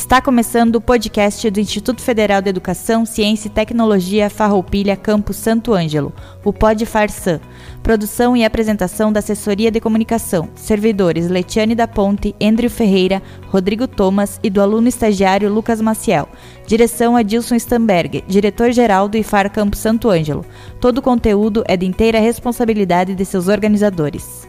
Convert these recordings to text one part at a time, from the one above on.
Está começando o podcast do Instituto Federal de Educação, Ciência e Tecnologia Farroupilha Campus Santo Ângelo, o Pod Farsan. Produção e apresentação da Assessoria de Comunicação. Servidores Letiane da Ponte, Andrew Ferreira, Rodrigo Thomas e do aluno estagiário Lucas Maciel. Direção Adilson Stamberg, diretor-geral do IFAR Campus Santo Ângelo. Todo o conteúdo é de inteira responsabilidade de seus organizadores.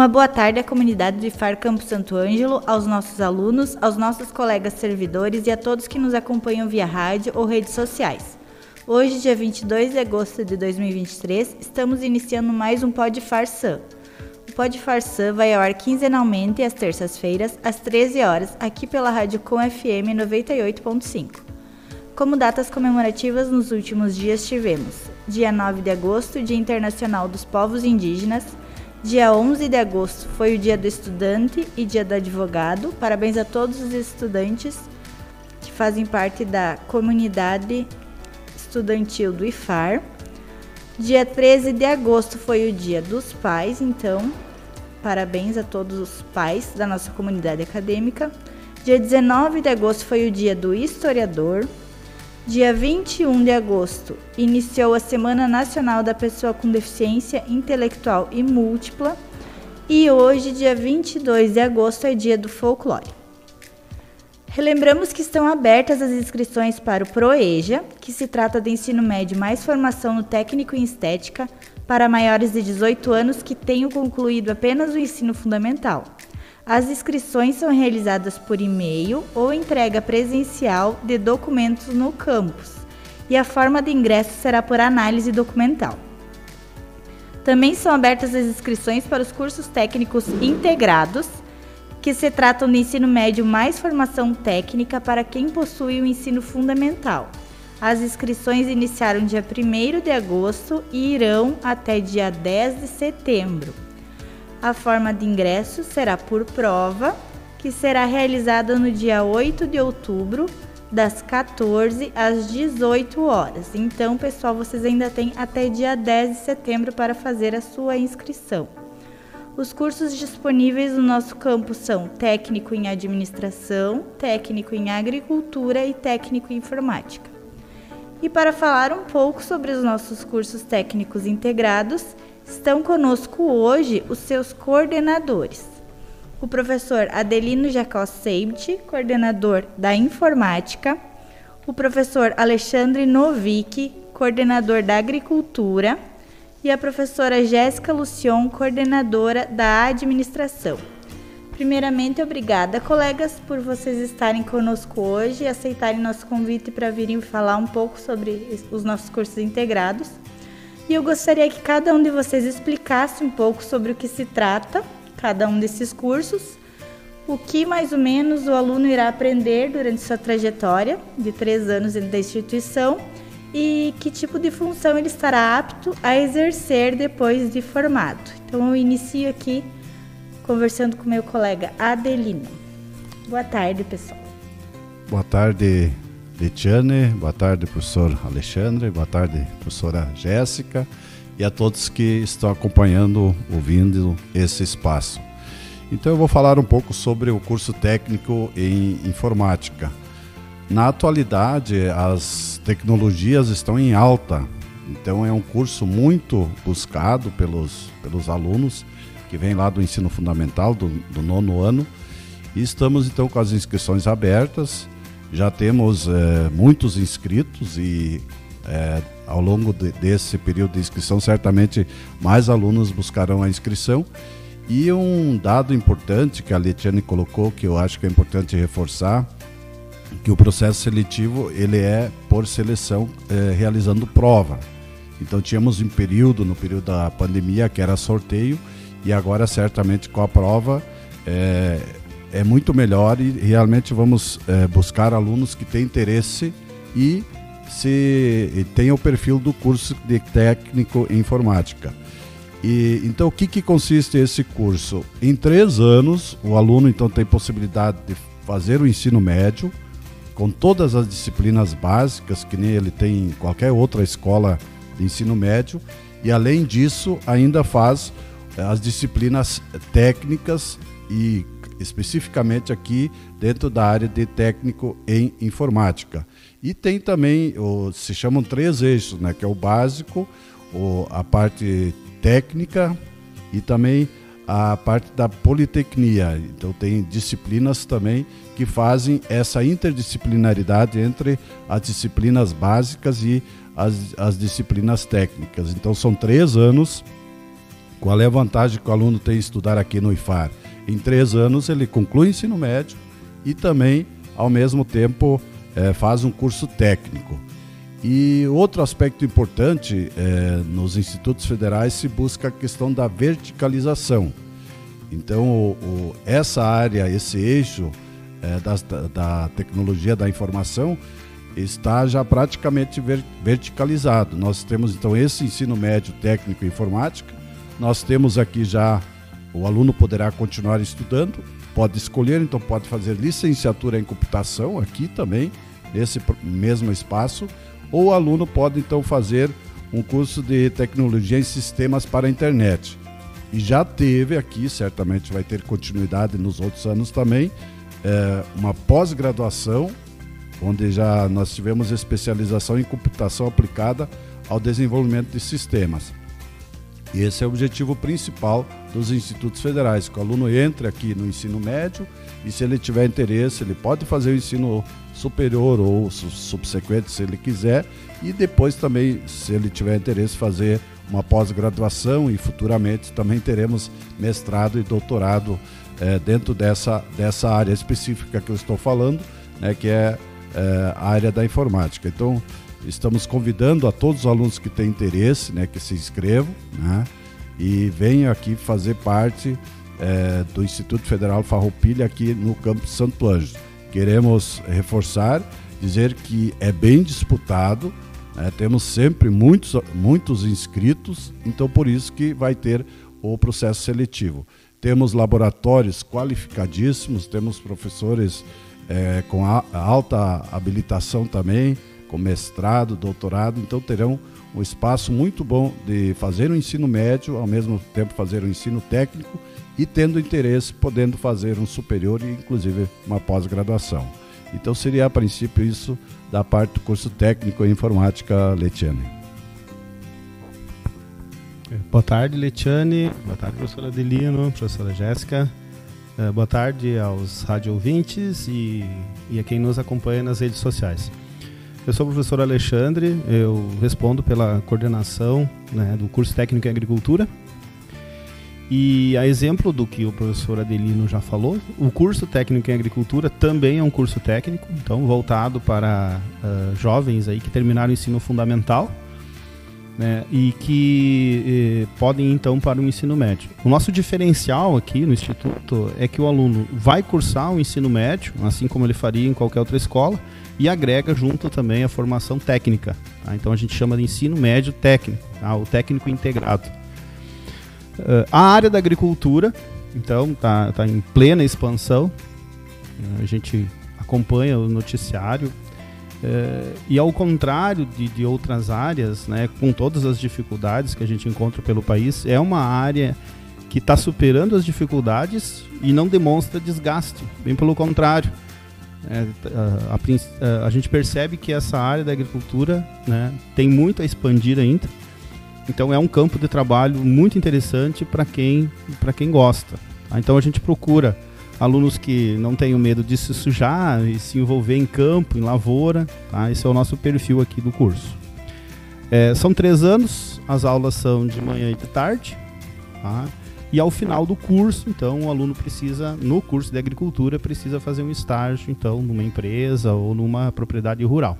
Uma boa tarde à comunidade do IFAR Campo Santo Ângelo, aos nossos alunos, aos nossos colegas servidores e a todos que nos acompanham via rádio ou redes sociais. Hoje, dia 22 de agosto de 2023, estamos iniciando mais um Pod Farsan. O Pod Farsan vai ao ar quinzenalmente às terças-feiras, às 13 horas, aqui pela Rádio Com FM 98.5. Como datas comemorativas nos últimos dias tivemos: dia 9 de agosto, Dia Internacional dos Povos Indígenas, Dia 11 de agosto foi o dia do estudante e dia do advogado. Parabéns a todos os estudantes que fazem parte da comunidade estudantil do IFAR. Dia 13 de agosto foi o dia dos pais, então parabéns a todos os pais da nossa comunidade acadêmica. Dia 19 de agosto foi o dia do historiador. Dia 21 de agosto, iniciou a Semana Nacional da Pessoa com Deficiência Intelectual e Múltipla. E hoje, dia 22 de agosto, é dia do folclore. Relembramos que estão abertas as inscrições para o ProEja, que se trata de ensino médio mais formação no técnico em estética para maiores de 18 anos que tenham concluído apenas o ensino fundamental. As inscrições são realizadas por e-mail ou entrega presencial de documentos no campus, e a forma de ingresso será por análise documental. Também são abertas as inscrições para os cursos técnicos integrados, que se tratam de ensino médio mais formação técnica para quem possui o ensino fundamental. As inscrições iniciaram dia 1 de agosto e irão até dia 10 de setembro. A forma de ingresso será por prova, que será realizada no dia 8 de outubro, das 14 às 18 horas. Então, pessoal, vocês ainda têm até dia 10 de setembro para fazer a sua inscrição. Os cursos disponíveis no nosso campus são técnico em administração, técnico em agricultura e técnico em informática. E para falar um pouco sobre os nossos cursos técnicos integrados, Estão conosco hoje os seus coordenadores. O professor Adelino Jacó Seibt, coordenador da informática, o professor Alexandre Novick, coordenador da agricultura, e a professora Jéssica Lucion, coordenadora da administração. Primeiramente, obrigada, colegas, por vocês estarem conosco hoje e aceitarem nosso convite para virem falar um pouco sobre os nossos cursos integrados e eu gostaria que cada um de vocês explicasse um pouco sobre o que se trata, cada um desses cursos, o que mais ou menos o aluno irá aprender durante sua trajetória de três anos dentro da instituição e que tipo de função ele estará apto a exercer depois de formado. Então eu inicio aqui conversando com meu colega Adelino. Boa tarde, pessoal. Boa tarde, Letiane, boa tarde, professor Alexandre, boa tarde, professora Jéssica e a todos que estão acompanhando, ouvindo esse espaço. Então eu vou falar um pouco sobre o curso técnico em informática. Na atualidade, as tecnologias estão em alta, então é um curso muito buscado pelos, pelos alunos que vêm lá do ensino fundamental, do, do nono ano, e estamos então com as inscrições abertas já temos é, muitos inscritos e é, ao longo de, desse período de inscrição, certamente mais alunos buscarão a inscrição. E um dado importante que a Letiane colocou, que eu acho que é importante reforçar, que o processo seletivo ele é por seleção é, realizando prova. Então tínhamos um período, no período da pandemia, que era sorteio, e agora certamente com a prova é, é muito melhor e realmente vamos é, buscar alunos que têm interesse e se tenham o perfil do curso de técnico em informática. E, então, o que, que consiste esse curso? Em três anos, o aluno então tem possibilidade de fazer o ensino médio com todas as disciplinas básicas, que nem ele tem em qualquer outra escola de ensino médio, e além disso, ainda faz eh, as disciplinas técnicas e especificamente aqui dentro da área de técnico em informática. E tem também, o, se chamam três eixos, né, que é o básico, o, a parte técnica e também a parte da politecnia. Então tem disciplinas também que fazem essa interdisciplinaridade entre as disciplinas básicas e as, as disciplinas técnicas. Então são três anos. Qual é a vantagem que o aluno tem de estudar aqui no IFAR? Em três anos ele conclui o ensino médio e também, ao mesmo tempo, é, faz um curso técnico. E outro aspecto importante, é, nos institutos federais se busca a questão da verticalização. Então, o, o, essa área, esse eixo é, da, tecnologia da informação está já praticamente ver, verticalizado. Nós temos então esse ensino médio técnico em informática, nós temos aqui já o aluno poderá continuar estudando, pode escolher, então pode fazer licenciatura em computação aqui também, nesse mesmo espaço, ou o aluno pode então fazer um curso de tecnologia em sistemas para a internet. E já teve aqui, certamente vai ter continuidade nos outros anos também, é, uma pós-graduação, onde já nós tivemos especialização em computação aplicada ao desenvolvimento de sistemas. E esse é o objetivo principal dos institutos federais, que o aluno entre aqui no ensino médio e se ele tiver interesse, ele pode fazer o ensino superior ou subsequente se ele quiser e depois também, se ele tiver interesse, fazer uma pós-graduação e futuramente também teremos mestrado e doutorado é, dentro dessa, dessa área específica que eu estou falando, né, que é, é a área da informática. Então, Estamos convidando a todos os alunos que têm interesse, né, que se inscrevam, né, e venham aqui fazer parte é, do Instituto Federal Farroupilha aqui no campus Santo Ângelo. Queremos reforçar, dizer que é bem disputado, né, temos sempre muitos, muitos inscritos, então por isso que vai ter o processo seletivo. Temos laboratórios qualificadíssimos, temos professores é, com a, alta habilitação também, com mestrado, doutorado, então terão um espaço muito bom de fazer o ensino médio, ao mesmo tempo fazer o ensino técnico e tendo interesse, podendo fazer um superior e inclusive uma pós-graduação. Então seria a princípio isso da parte do curso técnico em informática Letiane. Boa tarde, Letiane. Boa tarde, professora Adelino, professora Jéssica. Eh, boa tarde aos rádio ouvintes e, e a quem nos acompanha nas redes sociais. Eu sou o professor Alexandre, eu respondo pela coordenação né, do curso técnico em agricultura. E a exemplo do que o professor Adelino já falou, o curso técnico em agricultura também é um curso técnico, então voltado para uh, jovens aí que terminaram o ensino fundamental né, e que eh, podem então para o ensino médio. O nosso diferencial aqui no instituto é que o aluno vai cursar o ensino médio, assim como ele faria em qualquer outra escola, e agrega junto também a formação técnica. Tá? Então a gente chama de ensino médio técnico, tá? o técnico integrado. Uh, a área da agricultura, então, está tá em plena expansão. A gente acompanha o noticiário. Uh, e ao contrário de, de outras áreas, né, com todas as dificuldades que a gente encontra pelo país, é uma área que está superando as dificuldades e não demonstra desgaste. Bem pelo contrário é, a, a, a, gente percebe que essa área da agricultura né, tem muito a expandir ainda. Então é um campo de trabalho muito interessante para quem, quem gosta. Tá? Então a gente procura alunos que não tenham medo de se sujar e se envolver em campo, em lavoura. Tá? Esse é o nosso perfil aqui do curso. É, são três anos, as aulas são de manhã e de tarde. Tá? E ao final do curso, então, o aluno precisa, no curso de agricultura, precisa fazer um estágio, então, numa empresa ou numa propriedade rural.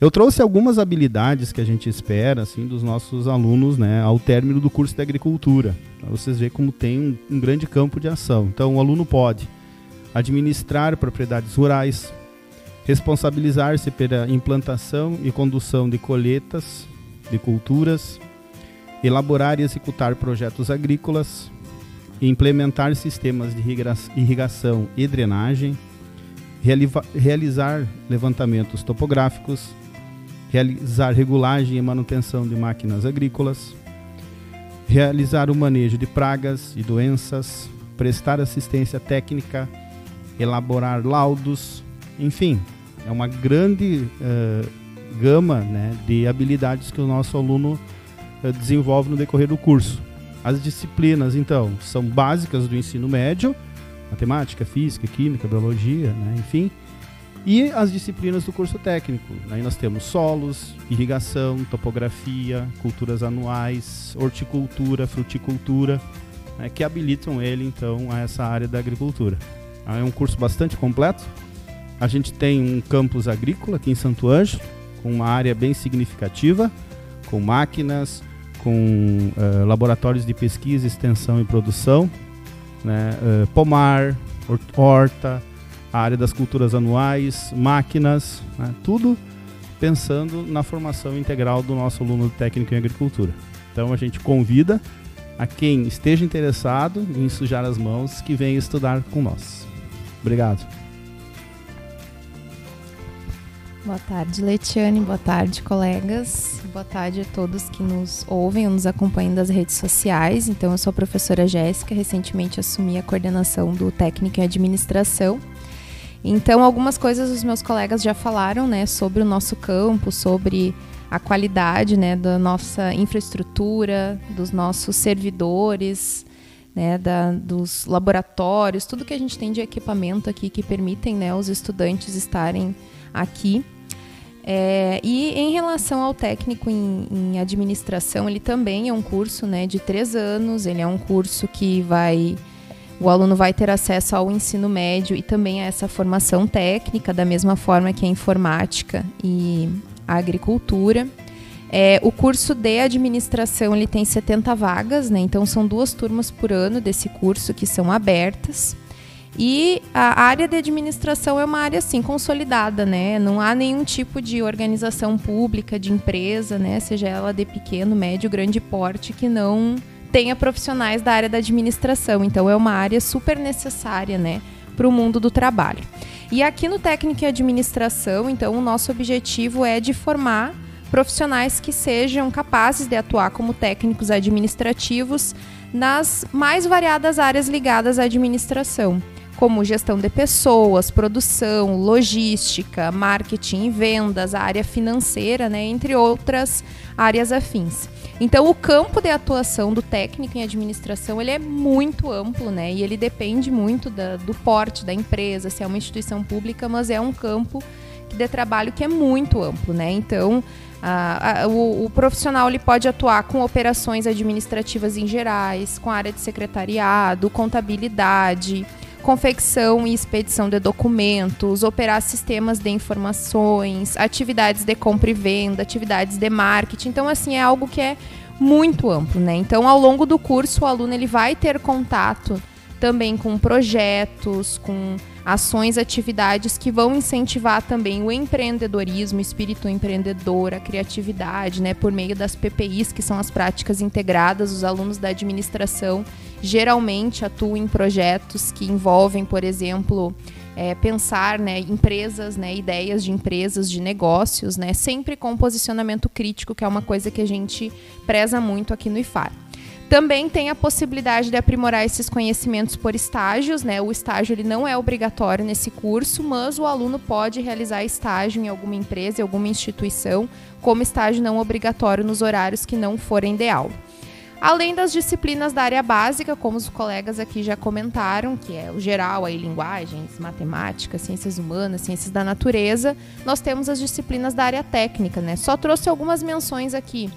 Eu trouxe algumas habilidades que a gente espera, assim, dos nossos alunos, né, ao término do curso de agricultura. Para vocês verem como tem um, um grande campo de ação. Então, o aluno pode administrar propriedades rurais, responsabilizar-se pela implantação e condução de colheitas, de culturas, elaborar e executar projetos agrícolas, implementar sistemas de irrigação e drenagem, realizar levantamentos topográficos, realizar regulagem e manutenção de máquinas agrícolas, realizar o manejo de pragas e doenças, prestar assistência técnica, elaborar laudos, enfim, é uma grande uh, gama né, de habilidades que o nosso aluno uh, desenvolve no decorrer do curso. As disciplinas, então, são básicas do ensino médio, matemática, física, química, biologia, né, enfim, e as disciplinas do curso técnico. Aí nós temos solos, irrigação, topografia, culturas anuais, horticultura, fruticultura, né, que habilitam ele então a essa área da agricultura. É um curso bastante completo. A gente tem um campus agrícola aqui em Santo Ângelo, com uma área bem significativa, com máquinas, com uh, laboratórios de pesquisa, extensão e produção, né, uh, pomar, horta, a área das culturas anuais, máquinas, né, tudo pensando na formação integral do nosso aluno técnico em agricultura. Então a gente convida a quem esteja interessado em sujar as mãos que venha estudar com nós. Obrigado. Boa tarde, Letiane. Boa tarde, colegas. Boa tarde a todos que nos ouvem ou nos acompanham das redes sociais. Então, eu sou a professora Jéssica, recentemente assumi a coordenação do Técnico em Administração então, algumas coisas os meus colegas já falaram, né, sobre o nosso campo, sobre a qualidade, né, da nossa infraestrutura, dos nossos servidores, né, da, dos laboratórios, tudo que a gente tem de equipamento aqui que permitem, né, os estudantes estarem aqui. É, e em relação ao técnico em, em, administração, ele também é um curso, né, de três anos. Ele é um curso que vai o aluno vai ter acesso ao ensino médio e também a essa formação técnica, da mesma forma que a informática e a agricultura. É, o curso de administração ele tem 70 vagas, né? então são duas turmas por ano desse curso que são abertas. E a área de administração é uma área assim consolidada, né? Não há nenhum tipo de organização pública, de empresa, né? Seja ela de pequeno, médio, grande porte, que não tenha profissionais da área da administração. Então é uma área super necessária, né, para o mundo do trabalho. E aqui no técnico em administração, então o nosso objetivo é de formar profissionais que sejam capazes de atuar como técnicos administrativos nas mais variadas áreas ligadas à administração, como gestão de pessoas, produção, logística, marketing e vendas, a área financeira, né, entre outras áreas afins. Então, o campo de atuação do técnico em administração ele é muito amplo, né? E ele depende muito da, do porte da empresa, se é uma instituição pública, mas é um campo de trabalho que é muito amplo, né? Então, a, a, o, o, profissional ele pode atuar com operações administrativas em gerais, com área de secretariado, contabilidade, confecção e expedição de documentos, operar sistemas de informações, atividades de compra e venda, atividades de marketing. Então, assim, é algo que é muito amplo, né? Então, ao longo do curso, o aluno ele vai ter contato também com projetos, com ações, atividades que vão incentivar também o empreendedorismo, o espírito empreendedor, a criatividade, né, por meio das PPIs, que são as práticas integradas. Os alunos da administração geralmente atuam em projetos que envolvem, por exemplo, é, pensar né, empresas, né, ideias de empresas, de negócios, né, sempre com posicionamento crítico, que é uma coisa que a gente preza muito aqui no IFAR. Também tem a possibilidade de aprimorar esses conhecimentos por estágios, né? O estágio ele não é obrigatório nesse curso, mas o aluno pode realizar estágio em alguma empresa, em alguma instituição, como estágio não obrigatório nos horários que não forem de aula. Além das disciplinas da área básica, como os colegas aqui já comentaram, que é o geral, aí linguagens, matemática, ciências humanas, ciências da natureza, nós temos as disciplinas da área técnica, né? Só trouxe algumas menções aqui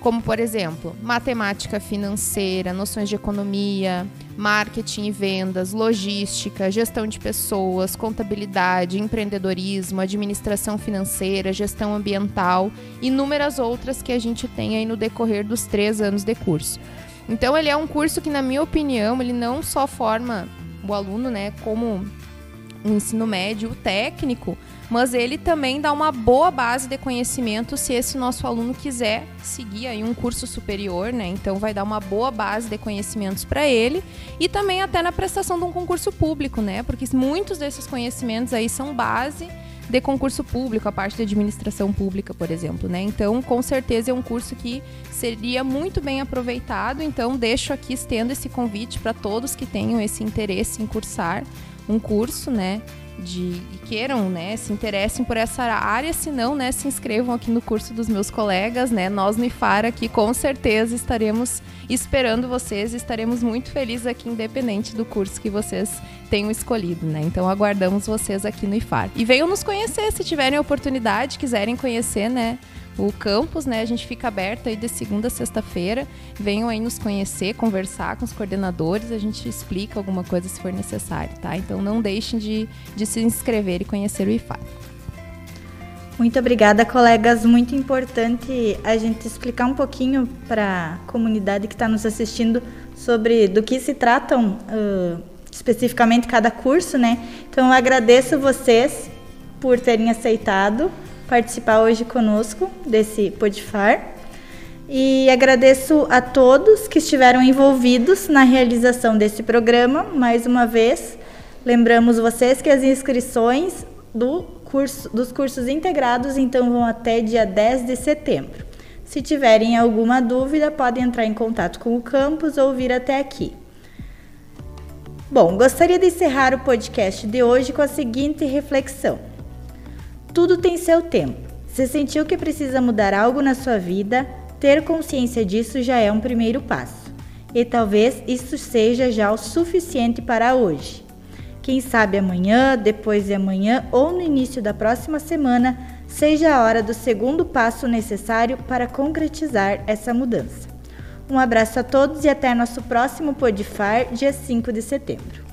como por exemplo, matemática financeira, noções de economia, marketing e vendas, logística, gestão de pessoas, contabilidade, empreendedorismo, administração financeira, gestão ambiental e inúmeras outras que a gente tem aí no decorrer dos três anos de curso. Então ele é um curso que, na minha opinião, ele não só forma o aluno, né, como um ensino médio técnico, mas ele também dá uma boa base de conhecimento se esse nosso aluno quiser seguir aí um curso superior, né? Então vai dar uma boa base de conhecimentos para ele e também até na prestação de um concurso público, né? Porque muitos desses conhecimentos aí são base de concurso público, a parte de administração pública, por exemplo, né? Então, com certeza é um curso que seria muito bem aproveitado. Então, deixo aqui estendo esse convite para todos que tenham esse interesse em cursar um curso, né? de queiram, né, se interessem por essa área, se não, né, se inscrevam aqui no curso dos meus colegas, né? Nós no IFAR aqui com certeza estaremos esperando vocês, estaremos muito felizes aqui independente do curso que vocês tenham escolhido, né? Então aguardamos vocês aqui no IFAR. E venham nos conhecer se tiverem oportunidade, quiserem conhecer, né? O campus, né? A gente fica aberto aí de segunda a sexta-feira. Venham aí nos conhecer, conversar com os coordenadores, a gente explica alguma coisa se for necessário, tá? Então não deixem de, de se inscrever e conhecer o IFAI. Muito obrigada, colegas. Muito importante a gente explicar um pouquinho para a comunidade que está nos assistindo sobre do que se tratam uh, especificamente cada curso, né? Então eu agradeço vocês por terem aceitado participar hoje conosco desse Podifar. E agradeço a todos que estiveram envolvidos na realização desse programa. Mais uma vez, lembramos vocês que as inscrições do curso, dos cursos integrados então vão até dia 10 de setembro. Se tiverem alguma dúvida, podem entrar em contato com o campus ou vir até aqui. Bom, gostaria de encerrar o podcast de hoje com a seguinte reflexão. Tudo tem seu tempo. Se sentiu que precisa mudar algo na sua vida, ter consciência disso já é um primeiro passo. E talvez isso seja já o suficiente para hoje. Quem sabe amanhã, depois de amanhã ou no início da próxima semana seja a hora do segundo passo necessário para concretizar essa mudança. Um abraço a todos e até nosso próximo Podifar, dia 5 de setembro.